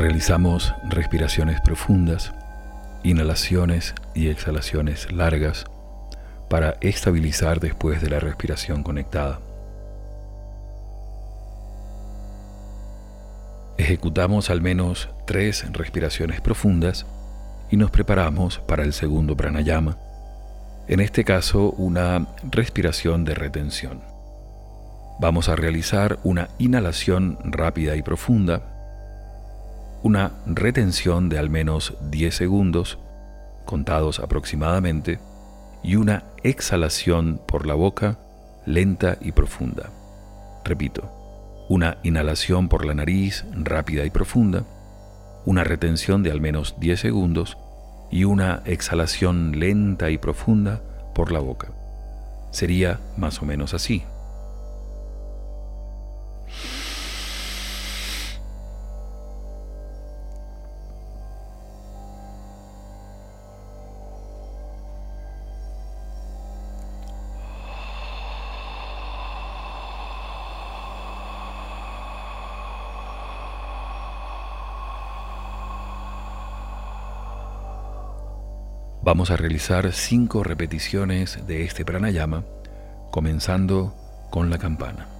Realizamos respiraciones profundas, inhalaciones y exhalaciones largas para estabilizar después de la respiración conectada. Ejecutamos al menos tres respiraciones profundas y nos preparamos para el segundo pranayama, en este caso una respiración de retención. Vamos a realizar una inhalación rápida y profunda, una retención de al menos 10 segundos, contados aproximadamente, y una exhalación por la boca lenta y profunda. Repito, una inhalación por la nariz rápida y profunda, una retención de al menos 10 segundos y una exhalación lenta y profunda por la boca. Sería más o menos así. Vamos a realizar cinco repeticiones de este pranayama, comenzando con la campana.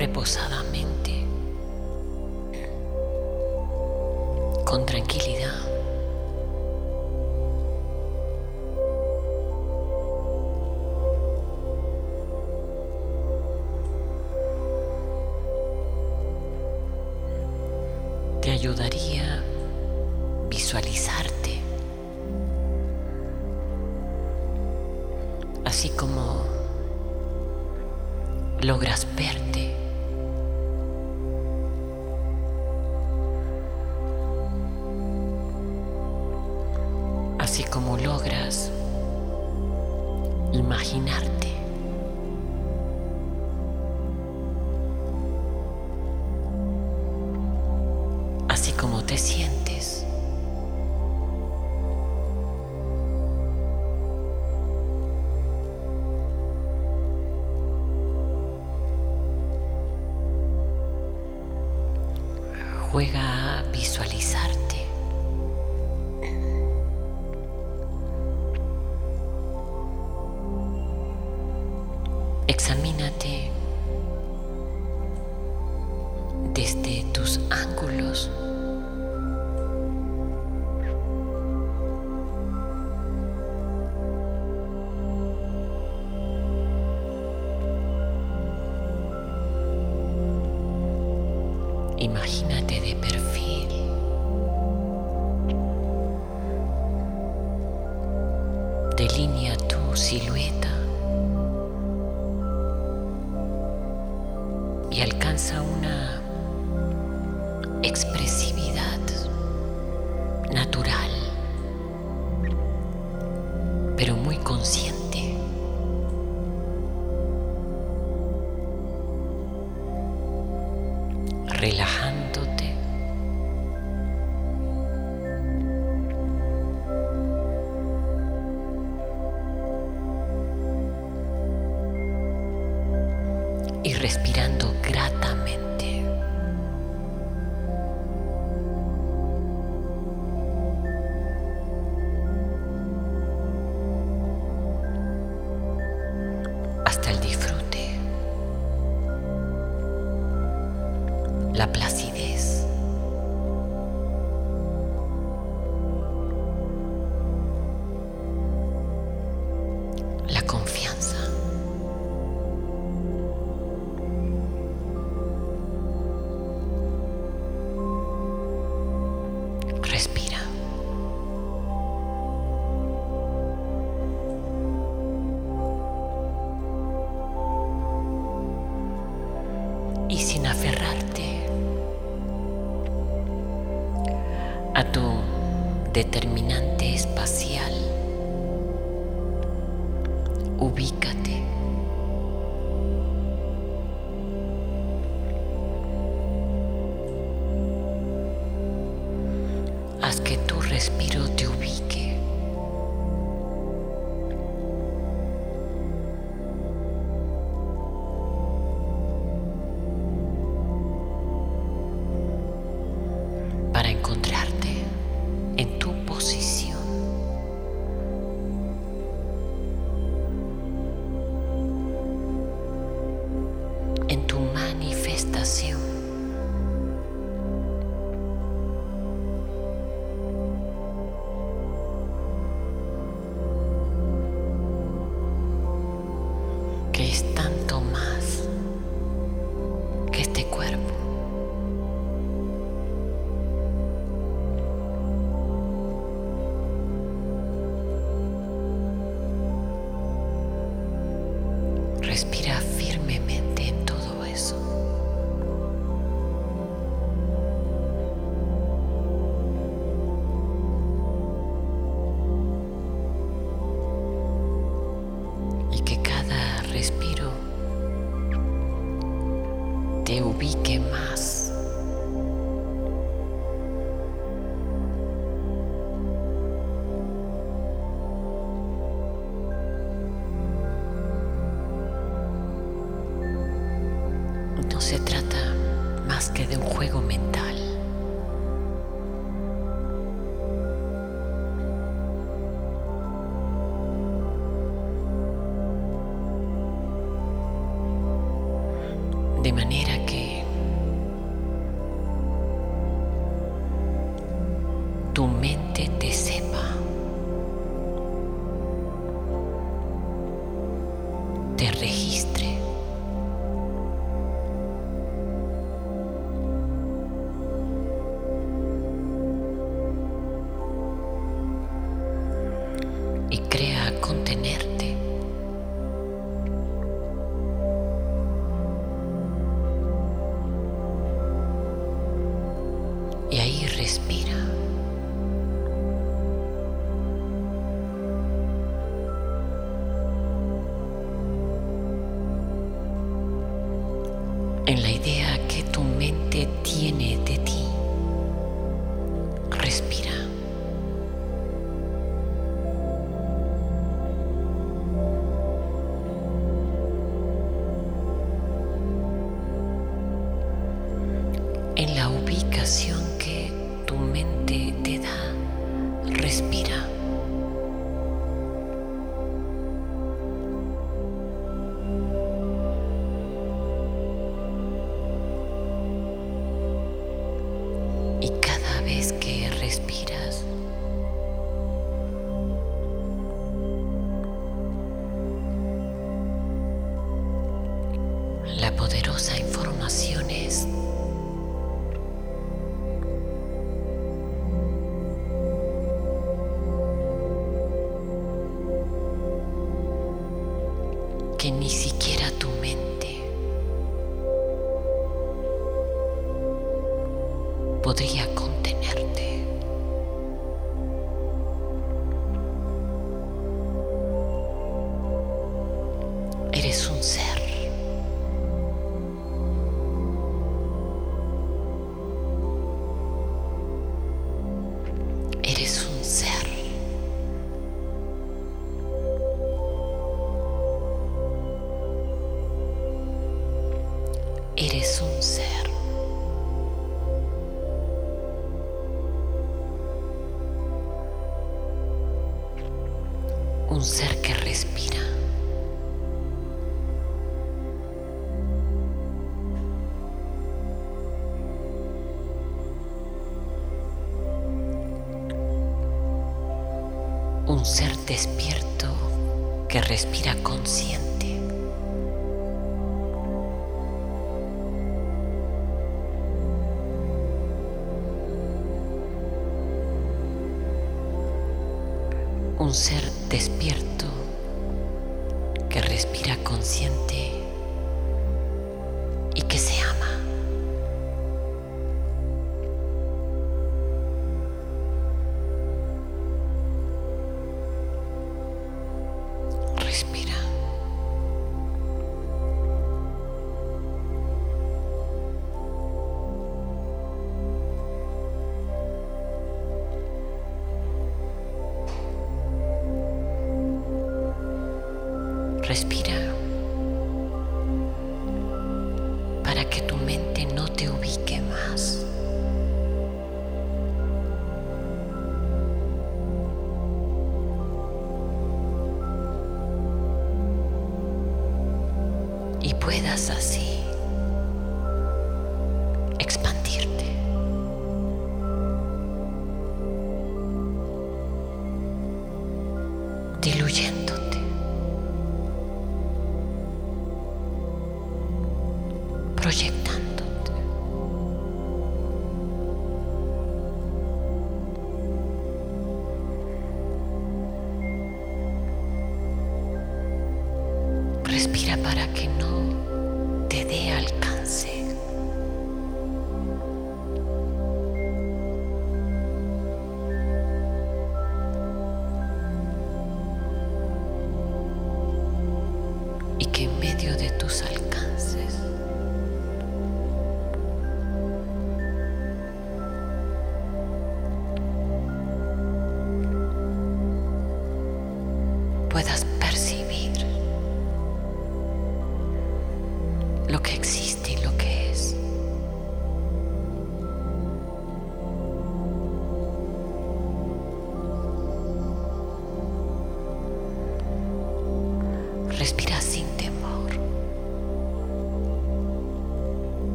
Reposadamente, con tranquilidad. Juega a visualizarte. Examínate desde tus ángulos y respirando gratamente. haz que tu respiro te ubique. te ubique más. podría contenerte. Respira consciente. para que no te dé algo.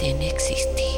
permiten existir.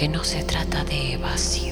Que no se trata de evasión.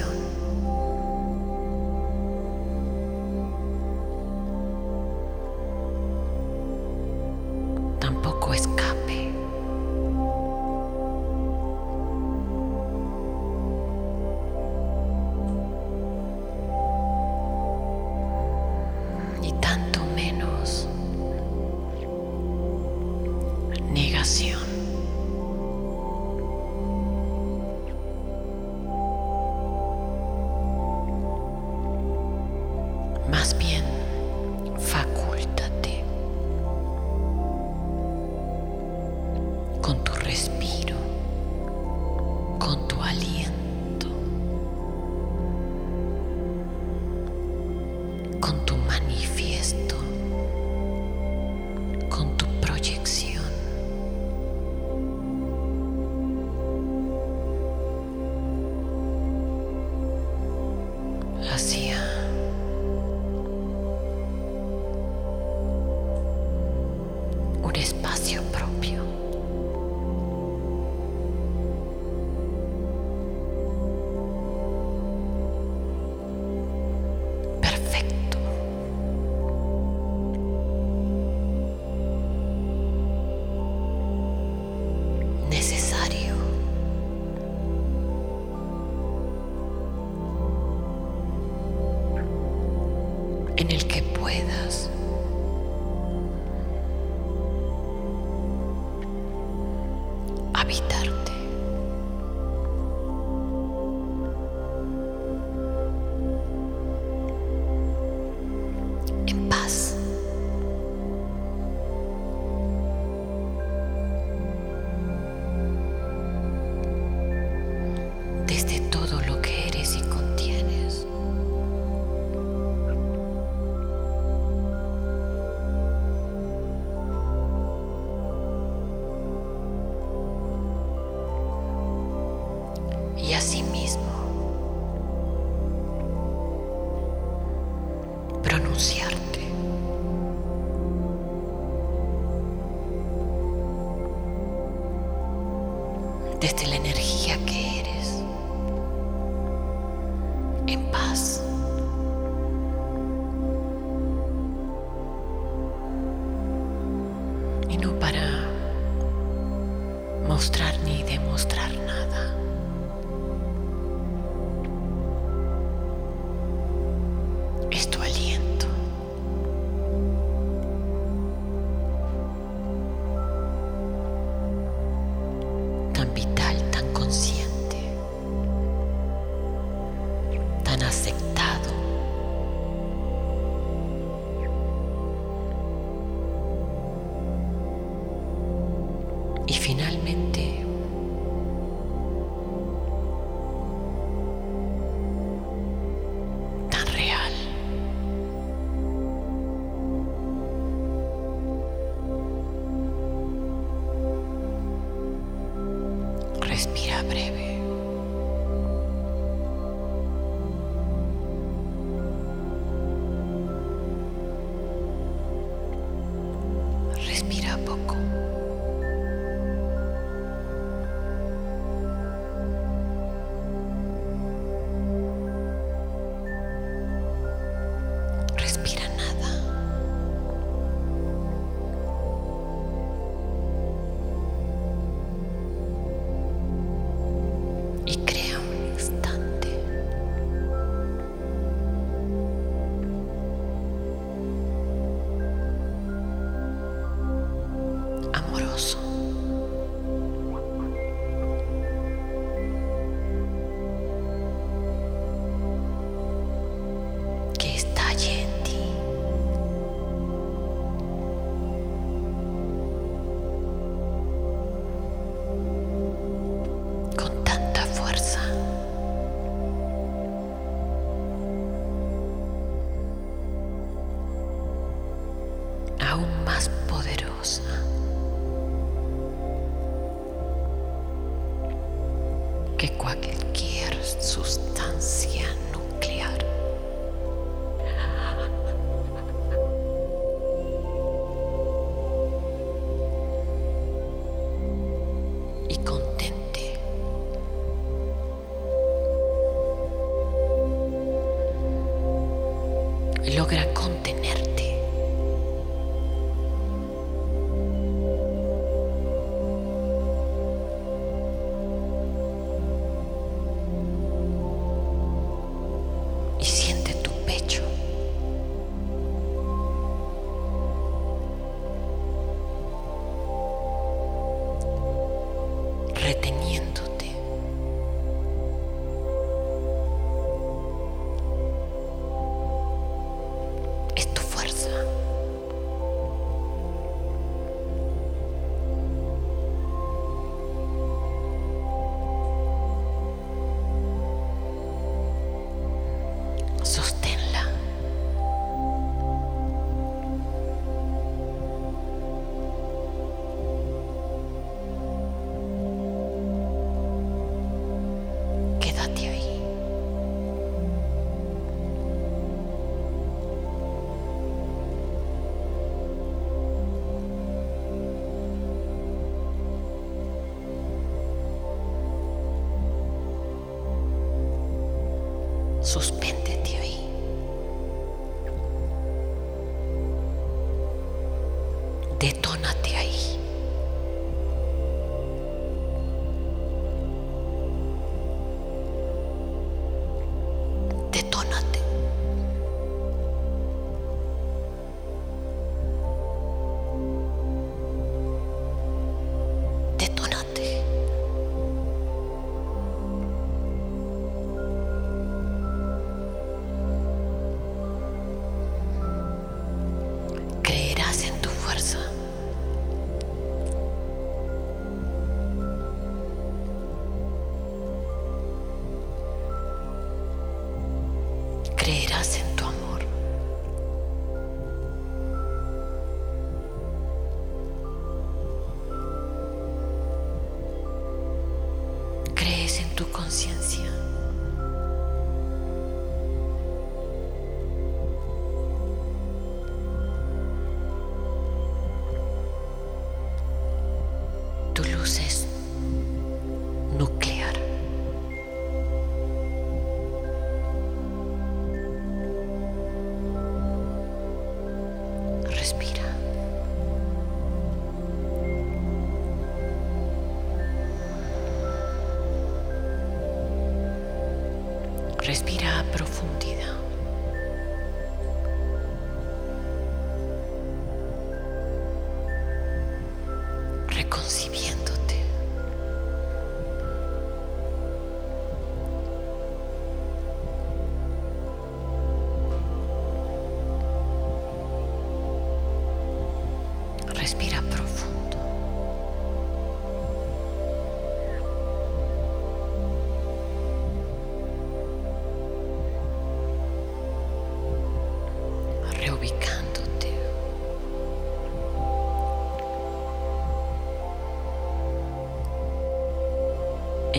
Tu conciencia.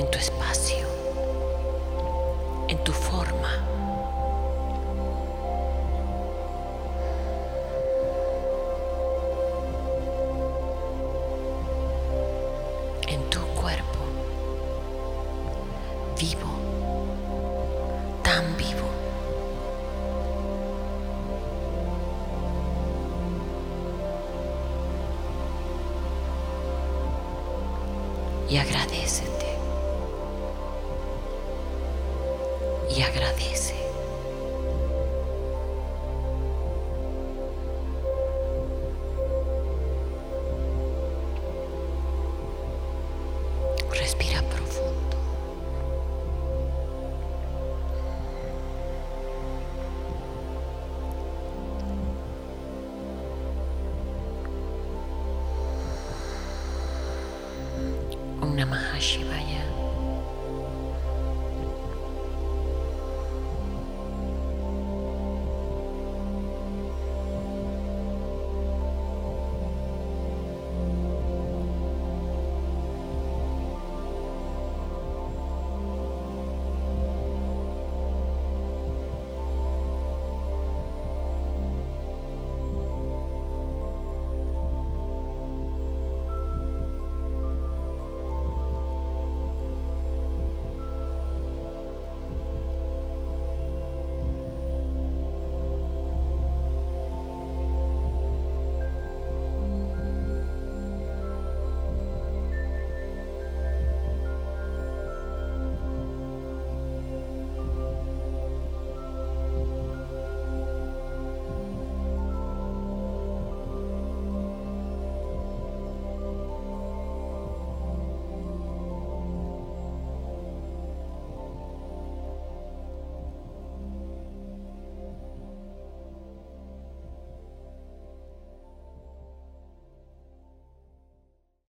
En tu espacio. En tu forma.